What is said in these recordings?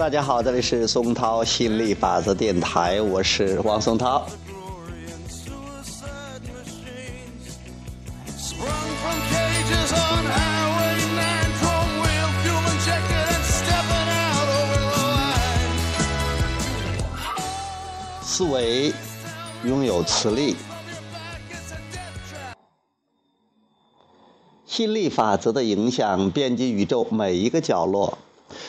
大家好，这里是松涛吸引力法则电台，我是王松涛。思维拥有磁力。吸引力法则的影响遍及宇宙每一个角落，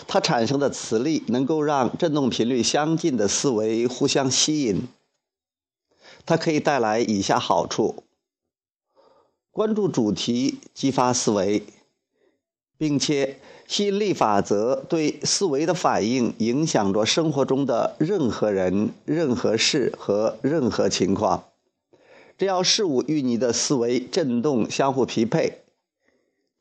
它产生的磁力能够让振动频率相近的思维互相吸引。它可以带来以下好处：关注主题，激发思维，并且吸引力法则对思维的反应影响着生活中的任何人、任何事和任何情况。只要事物与你的思维振动相互匹配。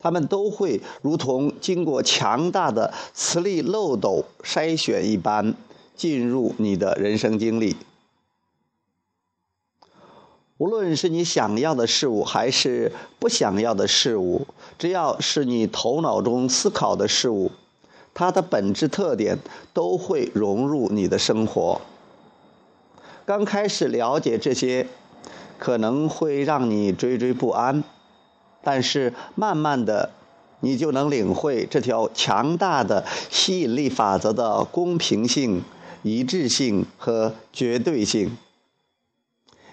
他们都会如同经过强大的磁力漏斗筛选一般，进入你的人生经历。无论是你想要的事物，还是不想要的事物，只要是你头脑中思考的事物，它的本质特点都会融入你的生活。刚开始了解这些，可能会让你惴惴不安。但是，慢慢的，你就能领会这条强大的吸引力法则的公平性、一致性和绝对性。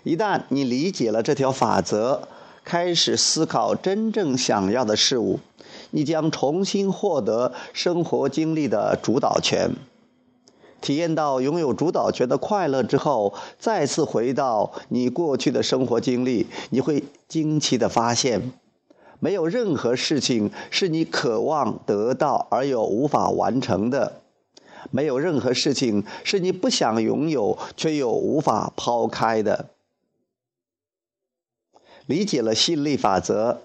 一旦你理解了这条法则，开始思考真正想要的事物，你将重新获得生活经历的主导权。体验到拥有主导权的快乐之后，再次回到你过去的生活经历，你会惊奇的发现。没有任何事情是你渴望得到而又无法完成的，没有任何事情是你不想拥有却又无法抛开的。理解了吸引力法则，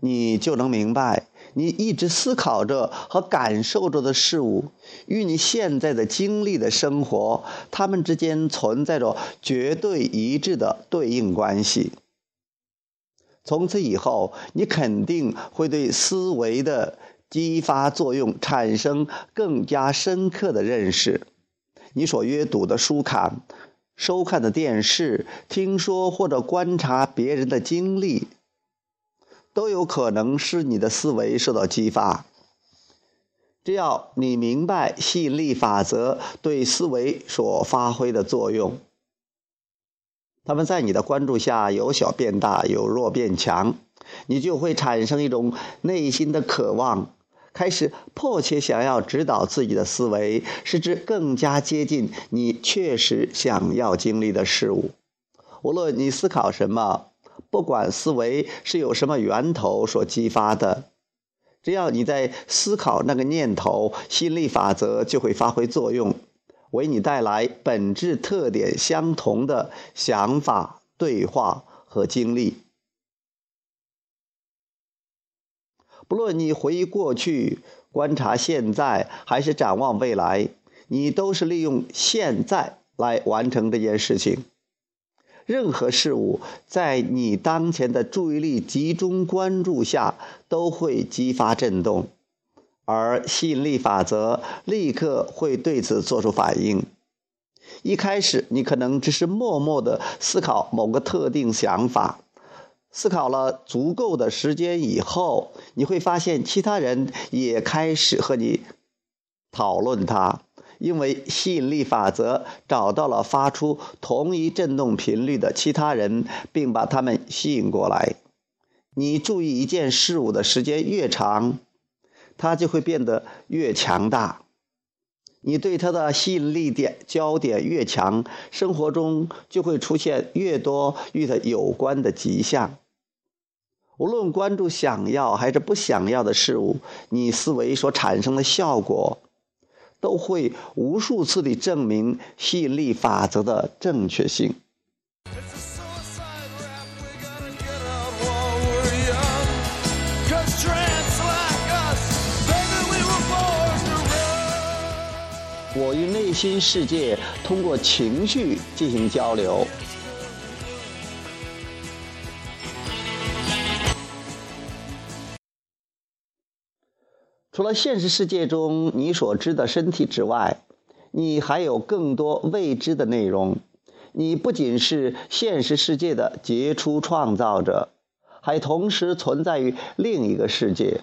你就能明白，你一直思考着和感受着的事物，与你现在的经历的生活，它们之间存在着绝对一致的对应关系。从此以后，你肯定会对思维的激发作用产生更加深刻的认识。你所阅读的书刊、收看的电视、听说或者观察别人的经历，都有可能使你的思维受到激发。只要你明白吸引力法则对思维所发挥的作用。他们在你的关注下由小变大，由弱变强，你就会产生一种内心的渴望，开始迫切想要指导自己的思维，使之更加接近你确实想要经历的事物。无论你思考什么，不管思维是有什么源头所激发的，只要你在思考那个念头，心力法则就会发挥作用。为你带来本质特点相同的想法、对话和经历。不论你回忆过去、观察现在，还是展望未来，你都是利用现在来完成这件事情。任何事物在你当前的注意力集中关注下，都会激发震动。而吸引力法则立刻会对此做出反应。一开始，你可能只是默默的思考某个特定想法，思考了足够的时间以后，你会发现其他人也开始和你讨论它，因为吸引力法则找到了发出同一振动频率的其他人，并把他们吸引过来。你注意一件事物的时间越长。它就会变得越强大，你对它的吸引力点焦点越强，生活中就会出现越多与它有关的迹象。无论关注想要还是不想要的事物，你思维所产生的效果，都会无数次地证明吸引力法则的正确性。我与内心世界通过情绪进行交流。除了现实世界中你所知的身体之外，你还有更多未知的内容。你不仅是现实世界的杰出创造者，还同时存在于另一个世界。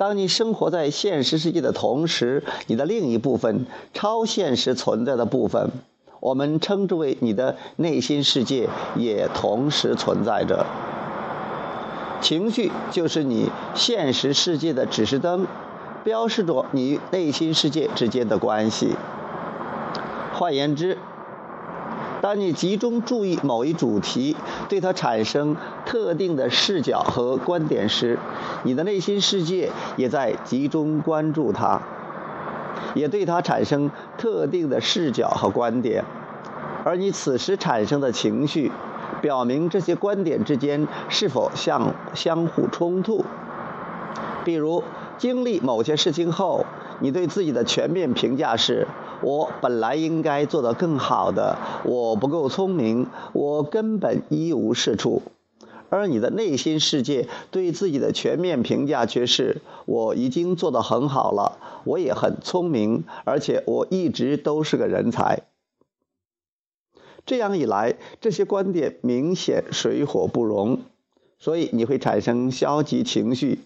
当你生活在现实世界的同时，你的另一部分超现实存在的部分，我们称之为你的内心世界，也同时存在着。情绪就是你现实世界的指示灯，标示着你与内心世界之间的关系。换言之，当你集中注意某一主题，对它产生特定的视角和观点时，你的内心世界也在集中关注它，也对它产生特定的视角和观点。而你此时产生的情绪，表明这些观点之间是否相相互冲突。比如，经历某些事情后，你对自己的全面评价是。我本来应该做得更好的，我不够聪明，我根本一无是处。而你的内心世界对自己的全面评价却是：我已经做得很好了，我也很聪明，而且我一直都是个人才。这样一来，这些观点明显水火不容，所以你会产生消极情绪，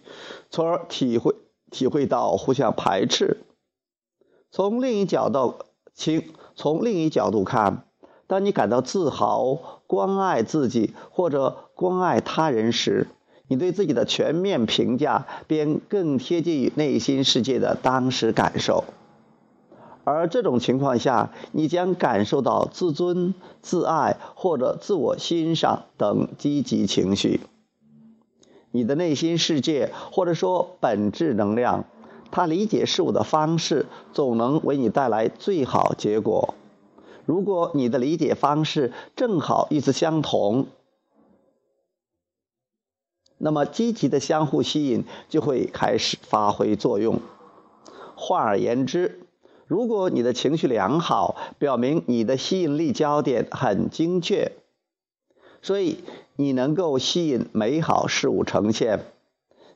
从而体会体会到互相排斥。从另一角度，请从另一角度看，当你感到自豪、关爱自己或者关爱他人时，你对自己的全面评价便更贴近于内心世界的当时感受。而这种情况下，你将感受到自尊、自爱或者自我欣赏等积极情绪。你的内心世界，或者说本质能量。他理解事物的方式总能为你带来最好结果。如果你的理解方式正好与此相同，那么积极的相互吸引就会开始发挥作用。换而言之，如果你的情绪良好，表明你的吸引力焦点很精确，所以你能够吸引美好事物呈现。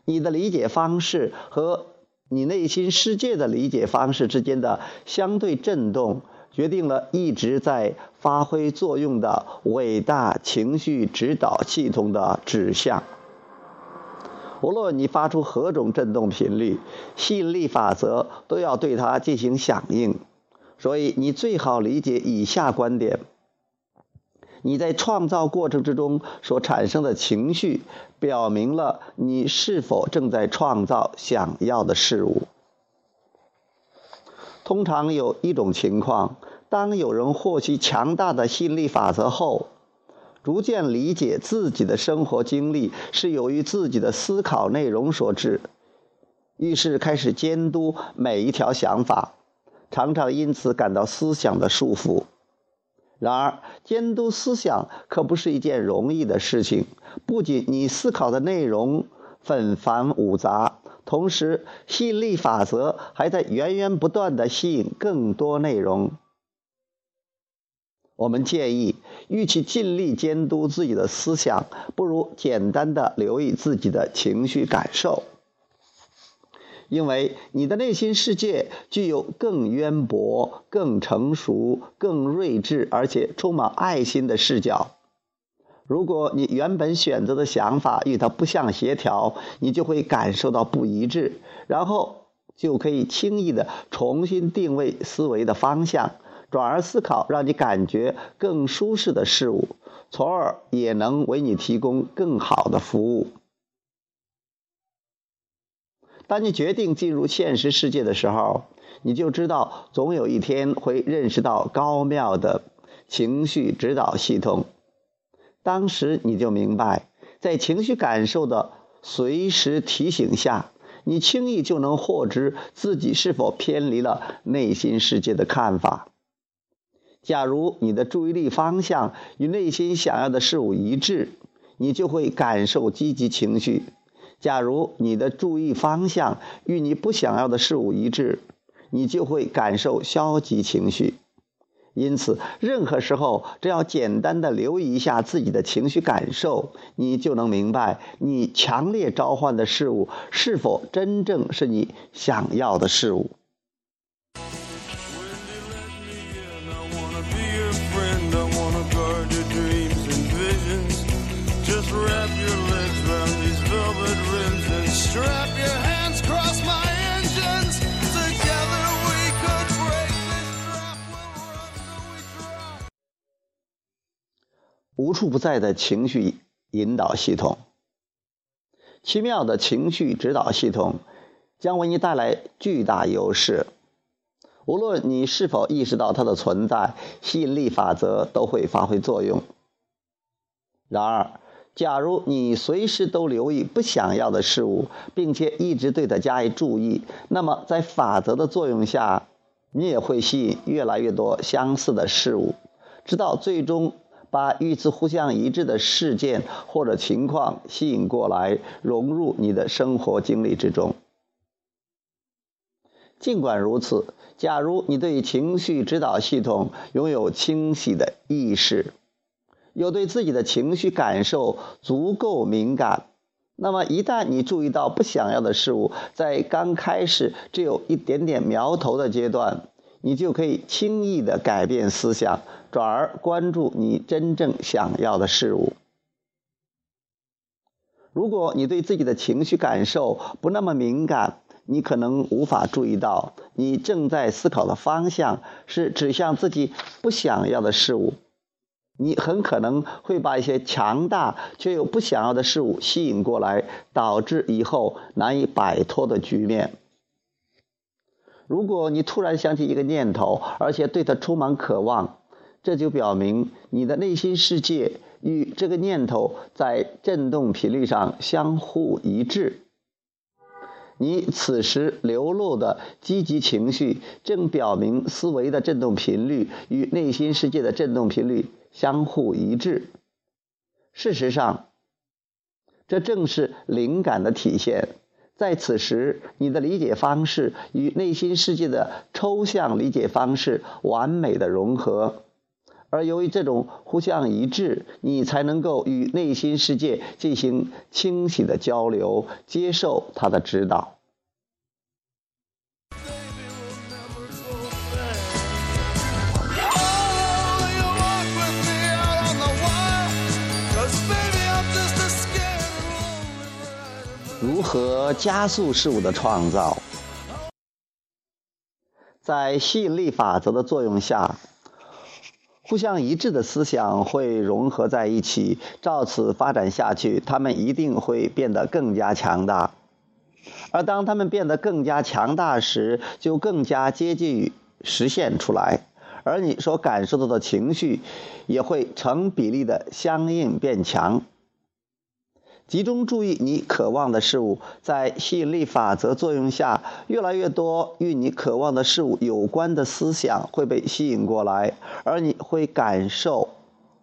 你的理解方式和你内心世界的理解方式之间的相对振动，决定了一直在发挥作用的伟大情绪指导系统的指向。无论你发出何种振动频率，吸引力法则都要对它进行响应。所以，你最好理解以下观点。你在创造过程之中所产生的情绪，表明了你是否正在创造想要的事物。通常有一种情况，当有人获取强大的吸引力法则后，逐渐理解自己的生活经历是由于自己的思考内容所致，于是开始监督每一条想法，常常因此感到思想的束缚。然而，监督思想可不是一件容易的事情。不仅你思考的内容纷繁芜杂，同时吸引力法则还在源源不断地吸引更多内容。我们建议，与其尽力监督自己的思想，不如简单的留意自己的情绪感受。因为你的内心世界具有更渊博、更成熟、更睿智，而且充满爱心的视角。如果你原本选择的想法与它不相协调，你就会感受到不一致，然后就可以轻易的重新定位思维的方向，转而思考让你感觉更舒适的事物，从而也能为你提供更好的服务。当你决定进入现实世界的时候，你就知道总有一天会认识到高妙的情绪指导系统。当时你就明白，在情绪感受的随时提醒下，你轻易就能获知自己是否偏离了内心世界的看法。假如你的注意力方向与内心想要的事物一致，你就会感受积极情绪。假如你的注意方向与你不想要的事物一致，你就会感受消极情绪。因此，任何时候，只要简单的留意一下自己的情绪感受，你就能明白，你强烈召唤的事物是否真正是你想要的事物。无处不在的情绪引导系统，奇妙的情绪指导系统将为你带来巨大优势。无论你是否意识到它的存在，吸引力法则都会发挥作用。然而，假如你随时都留意不想要的事物，并且一直对它加以注意，那么在法则的作用下，你也会吸引越来越多相似的事物，直到最终。把与此互相一致的事件或者情况吸引过来，融入你的生活经历之中。尽管如此，假如你对情绪指导系统拥有清晰的意识，又对自己的情绪感受足够敏感，那么一旦你注意到不想要的事物，在刚开始只有一点点苗头的阶段，你就可以轻易的改变思想。转而关注你真正想要的事物。如果你对自己的情绪感受不那么敏感，你可能无法注意到你正在思考的方向是指向自己不想要的事物。你很可能会把一些强大却又不想要的事物吸引过来，导致以后难以摆脱的局面。如果你突然想起一个念头，而且对它充满渴望，这就表明你的内心世界与这个念头在振动频率上相互一致。你此时流露的积极情绪，正表明思维的振动频率与内心世界的振动频率相互一致。事实上，这正是灵感的体现。在此时，你的理解方式与内心世界的抽象理解方式完美的融合。而由于这种互相一致，你才能够与内心世界进行清晰的交流，接受他的指导。和加速事物的创造？在吸引力法则的作用下。互相一致的思想会融合在一起，照此发展下去，他们一定会变得更加强大。而当他们变得更加强大时，就更加接近于实现出来，而你所感受到的情绪也会成比例的相应变强。集中注意你渴望的事物，在吸引力法则作用下，越来越多与你渴望的事物有关的思想会被吸引过来，而你会感受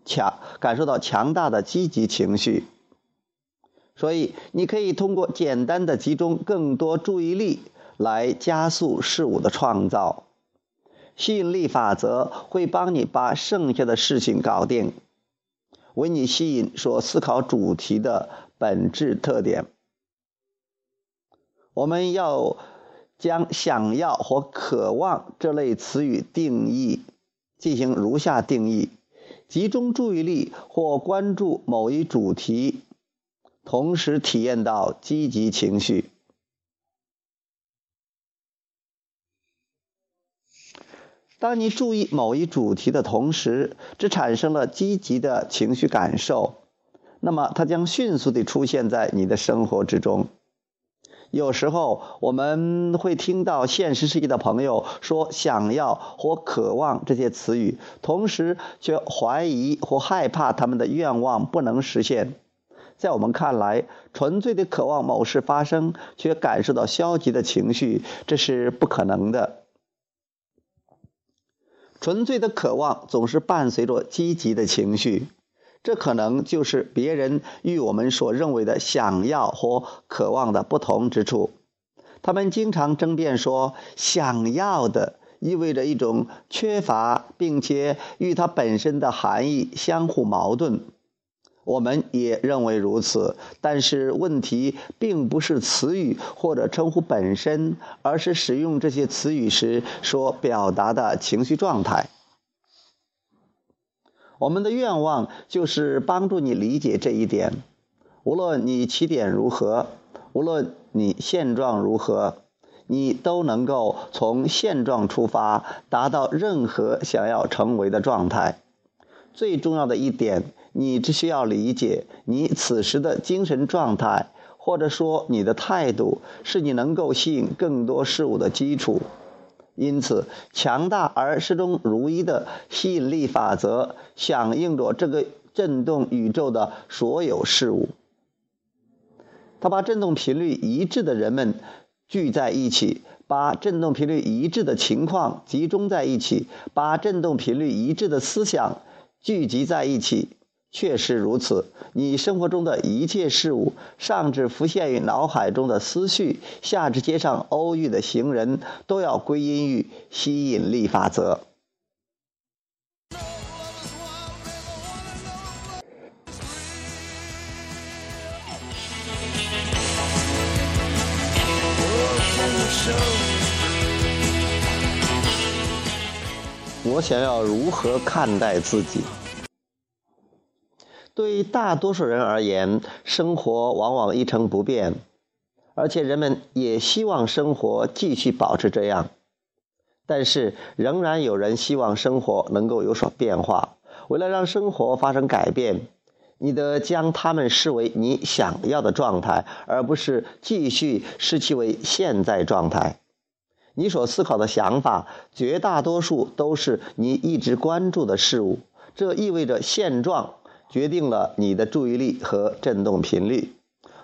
强感受到强大的积极情绪。所以，你可以通过简单的集中更多注意力来加速事物的创造。吸引力法则会帮你把剩下的事情搞定，为你吸引所思考主题的。本质特点，我们要将“想要”或“渴望”这类词语定义进行如下定义：集中注意力或关注某一主题，同时体验到积极情绪。当你注意某一主题的同时，只产生了积极的情绪感受。那么，它将迅速地出现在你的生活之中。有时候，我们会听到现实世界的朋友说“想要”或“渴望”这些词语，同时却怀疑或害怕他们的愿望不能实现。在我们看来，纯粹的渴望某事发生，却感受到消极的情绪，这是不可能的。纯粹的渴望总是伴随着积极的情绪。这可能就是别人与我们所认为的想要或渴望的不同之处。他们经常争辩说，想要的意味着一种缺乏，并且与它本身的含义相互矛盾。我们也认为如此，但是问题并不是词语或者称呼本身，而是使用这些词语时所表达的情绪状态。我们的愿望就是帮助你理解这一点。无论你起点如何，无论你现状如何，你都能够从现状出发，达到任何想要成为的状态。最重要的一点。你只需要理解，你此时的精神状态，或者说你的态度，是你能够吸引更多事物的基础。因此，强大而始终如一的吸引力法则响应着这个振动宇宙的所有事物。它把振动频率一致的人们聚在一起，把振动频率一致的情况集中在一起，把振动频率一致的思想聚集在一起。确实如此，你生活中的一切事物，上至浮现于脑海中的思绪，下至街上偶遇的行人，都要归因于吸引力法则。我想要如何看待自己？对大多数人而言，生活往往一成不变，而且人们也希望生活继续保持这样。但是，仍然有人希望生活能够有所变化。为了让生活发生改变，你得将它们视为你想要的状态，而不是继续视其为现在状态。你所思考的想法，绝大多数都是你一直关注的事物，这意味着现状。决定了你的注意力和振动频率，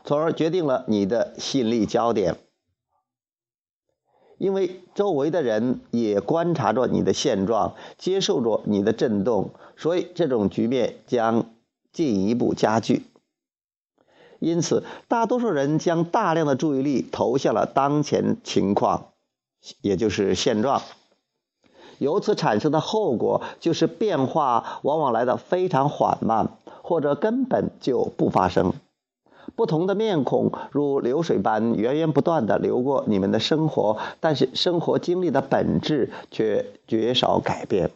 从而决定了你的吸引力焦点。因为周围的人也观察着你的现状，接受着你的振动，所以这种局面将进一步加剧。因此，大多数人将大量的注意力投向了当前情况，也就是现状。由此产生的后果就是变化往往来得非常缓慢，或者根本就不发生。不同的面孔如流水般源源不断地流过你们的生活，但是生活经历的本质却绝少改变。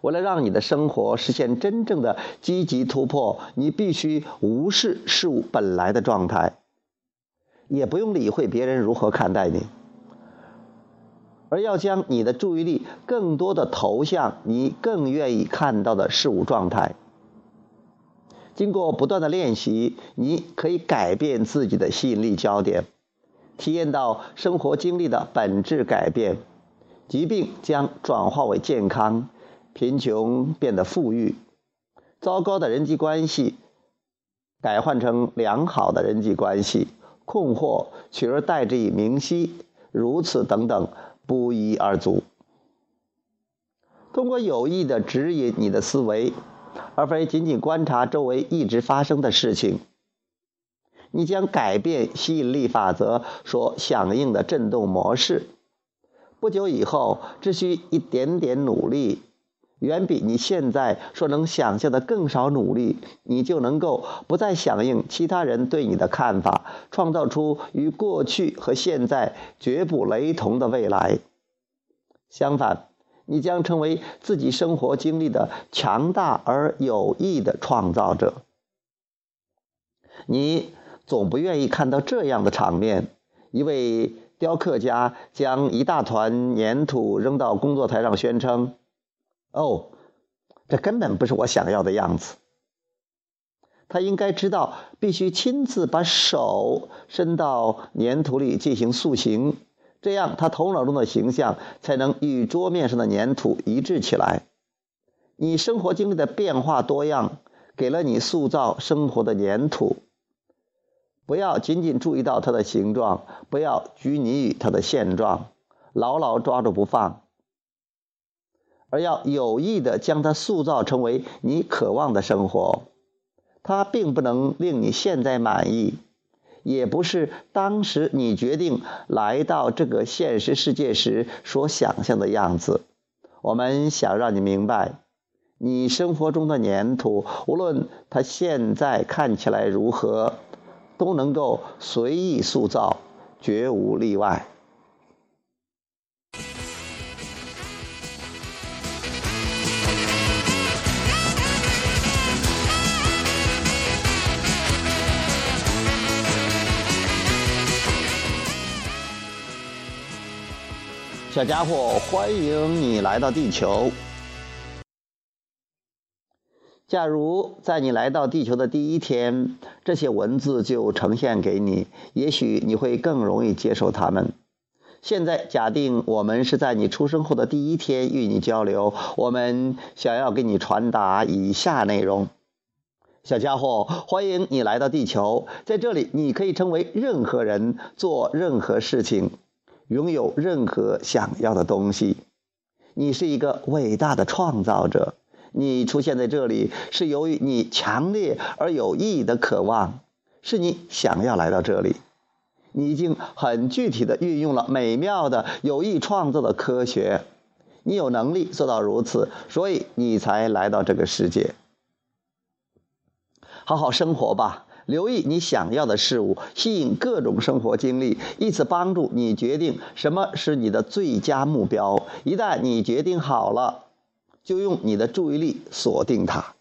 为了让你的生活实现真正的积极突破，你必须无视事物本来的状态，也不用理会别人如何看待你。而要将你的注意力更多的投向你更愿意看到的事物状态。经过不断的练习，你可以改变自己的吸引力焦点，体验到生活经历的本质改变。疾病将转化为健康，贫穷变得富裕，糟糕的人际关系改换成良好的人际关系，困惑取而代之以明晰，如此等等。不一而足。通过有意的指引你的思维，而非仅仅观察周围一直发生的事情，你将改变吸引力法则所响应的振动模式。不久以后，只需一点点努力，远比你现在所能想象的更少努力，你就能够不再响应其他人对你的看法，创造出与过去和现在绝不雷同的未来。相反，你将成为自己生活经历的强大而有益的创造者。你总不愿意看到这样的场面：一位雕刻家将一大团粘土扔到工作台上，宣称：“哦，这根本不是我想要的样子。”他应该知道，必须亲自把手伸到粘土里进行塑形。这样，他头脑中的形象才能与桌面上的粘土一致起来。你生活经历的变化多样，给了你塑造生活的粘土。不要仅仅注意到它的形状，不要拘泥于它的现状，牢牢抓住不放，而要有意的将它塑造成为你渴望的生活。它并不能令你现在满意。也不是当时你决定来到这个现实世界时所想象的样子。我们想让你明白，你生活中的粘土，无论它现在看起来如何，都能够随意塑造，绝无例外。小家伙，欢迎你来到地球。假如在你来到地球的第一天，这些文字就呈现给你，也许你会更容易接受它们。现在，假定我们是在你出生后的第一天与你交流，我们想要给你传达以下内容：小家伙，欢迎你来到地球，在这里你可以成为任何人，做任何事情。拥有任何想要的东西，你是一个伟大的创造者。你出现在这里是由于你强烈而有意义的渴望，是你想要来到这里。你已经很具体的运用了美妙的有意创造的科学，你有能力做到如此，所以你才来到这个世界。好好生活吧。留意你想要的事物，吸引各种生活经历，以此帮助你决定什么是你的最佳目标。一旦你决定好了，就用你的注意力锁定它。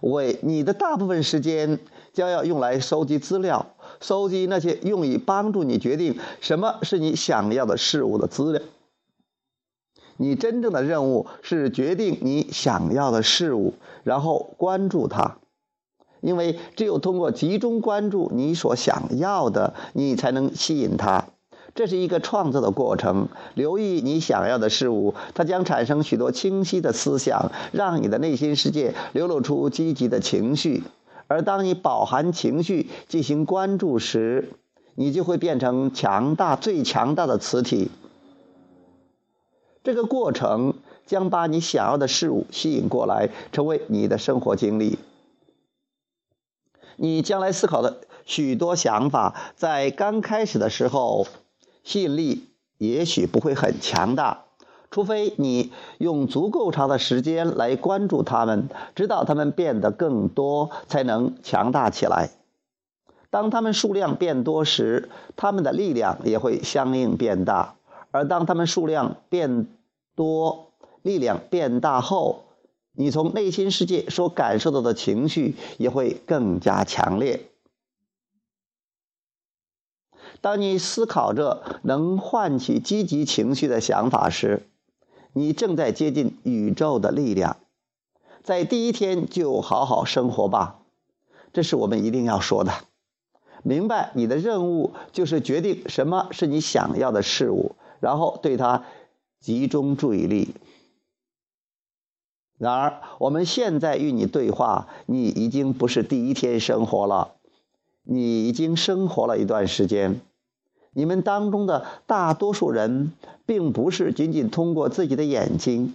为你的大部分时间将要用来收集资料，收集那些用以帮助你决定什么是你想要的事物的资料。你真正的任务是决定你想要的事物，然后关注它。因为只有通过集中关注你所想要的，你才能吸引它。这是一个创造的过程。留意你想要的事物，它将产生许多清晰的思想，让你的内心世界流露出积极的情绪。而当你饱含情绪进行关注时，你就会变成强大、最强大的磁体。这个过程将把你想要的事物吸引过来，成为你的生活经历。你将来思考的许多想法，在刚开始的时候，吸引力也许不会很强大，除非你用足够长的时间来关注它们，直到它们变得更多，才能强大起来。当它们数量变多时，它们的力量也会相应变大；而当它们数量变多、力量变大后，你从内心世界所感受到的情绪也会更加强烈。当你思考着能唤起积极情绪的想法时，你正在接近宇宙的力量。在第一天就好好生活吧，这是我们一定要说的。明白你的任务就是决定什么是你想要的事物，然后对它集中注意力。然而，我们现在与你对话，你已经不是第一天生活了，你已经生活了一段时间。你们当中的大多数人，并不是仅仅通过自己的眼睛，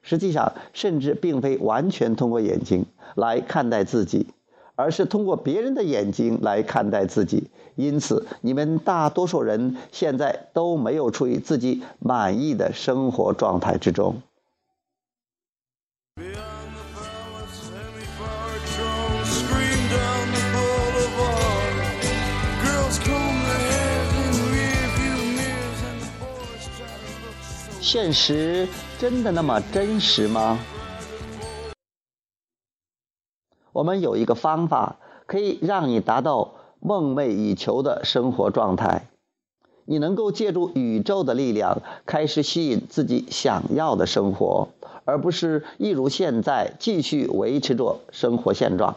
实际上，甚至并非完全通过眼睛来看待自己，而是通过别人的眼睛来看待自己。因此，你们大多数人现在都没有处于自己满意的生活状态之中。现实真的那么真实吗？我们有一个方法可以让你达到梦寐以求的生活状态。你能够借助宇宙的力量，开始吸引自己想要的生活，而不是一如现在继续维持着生活现状。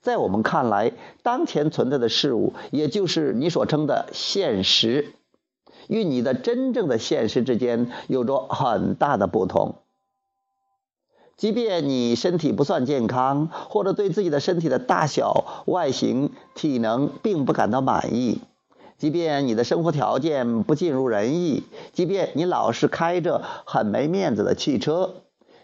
在我们看来，当前存在的事物，也就是你所称的现实。与你的真正的现实之间有着很大的不同。即便你身体不算健康，或者对自己的身体的大小、外形、体能并不感到满意；即便你的生活条件不尽如人意；即便你老是开着很没面子的汽车；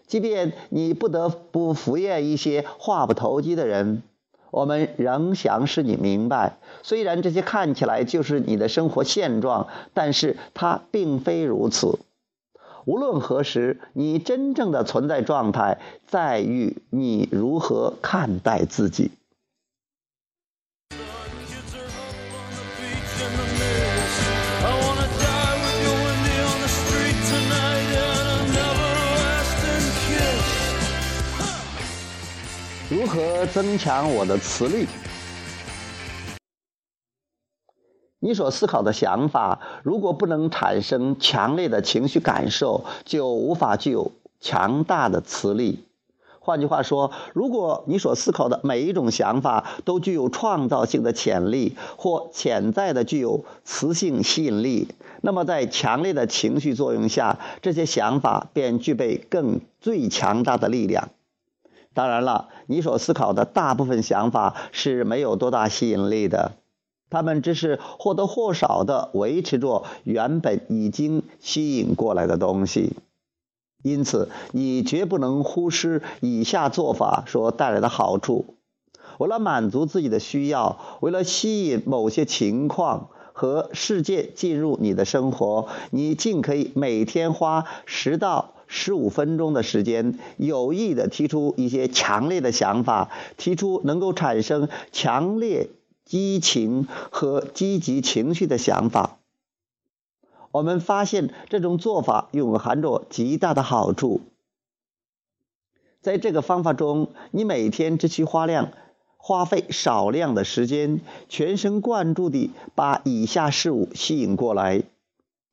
即便你不得不服厌一些话不投机的人，我们仍想使你明白，虽然这些看起来就是你的生活现状，但是它并非如此。无论何时，你真正的存在状态在于你如何看待自己。如何增强我的磁力？你所思考的想法，如果不能产生强烈的情绪感受，就无法具有强大的磁力。换句话说，如果你所思考的每一种想法都具有创造性的潜力，或潜在的具有磁性吸引力，那么在强烈的情绪作用下，这些想法便具备更最强大的力量。当然了，你所思考的大部分想法是没有多大吸引力的，他们只是或多或少的维持着原本已经吸引过来的东西。因此，你绝不能忽视以下做法所带来的好处。为了满足自己的需要，为了吸引某些情况和事件进入你的生活，你尽可以每天花十到。十五分钟的时间，有意的提出一些强烈的想法，提出能够产生强烈激情和积极情绪的想法。我们发现这种做法蕴含着极大的好处。在这个方法中，你每天只需花量花费少量的时间，全神贯注地把以下事物吸引过来：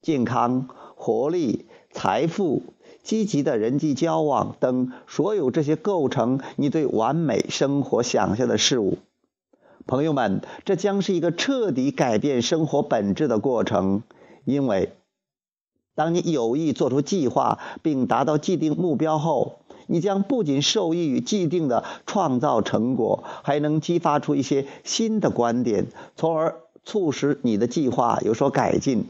健康、活力、财富。积极的人际交往等所有这些构成你对完美生活想象的事物，朋友们，这将是一个彻底改变生活本质的过程。因为，当你有意做出计划并达到既定目标后，你将不仅受益于既定的创造成果，还能激发出一些新的观点，从而促使你的计划有所改进。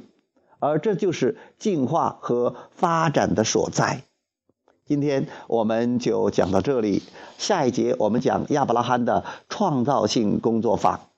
而这就是进化和发展的所在。今天我们就讲到这里，下一节我们讲亚伯拉罕的创造性工作法。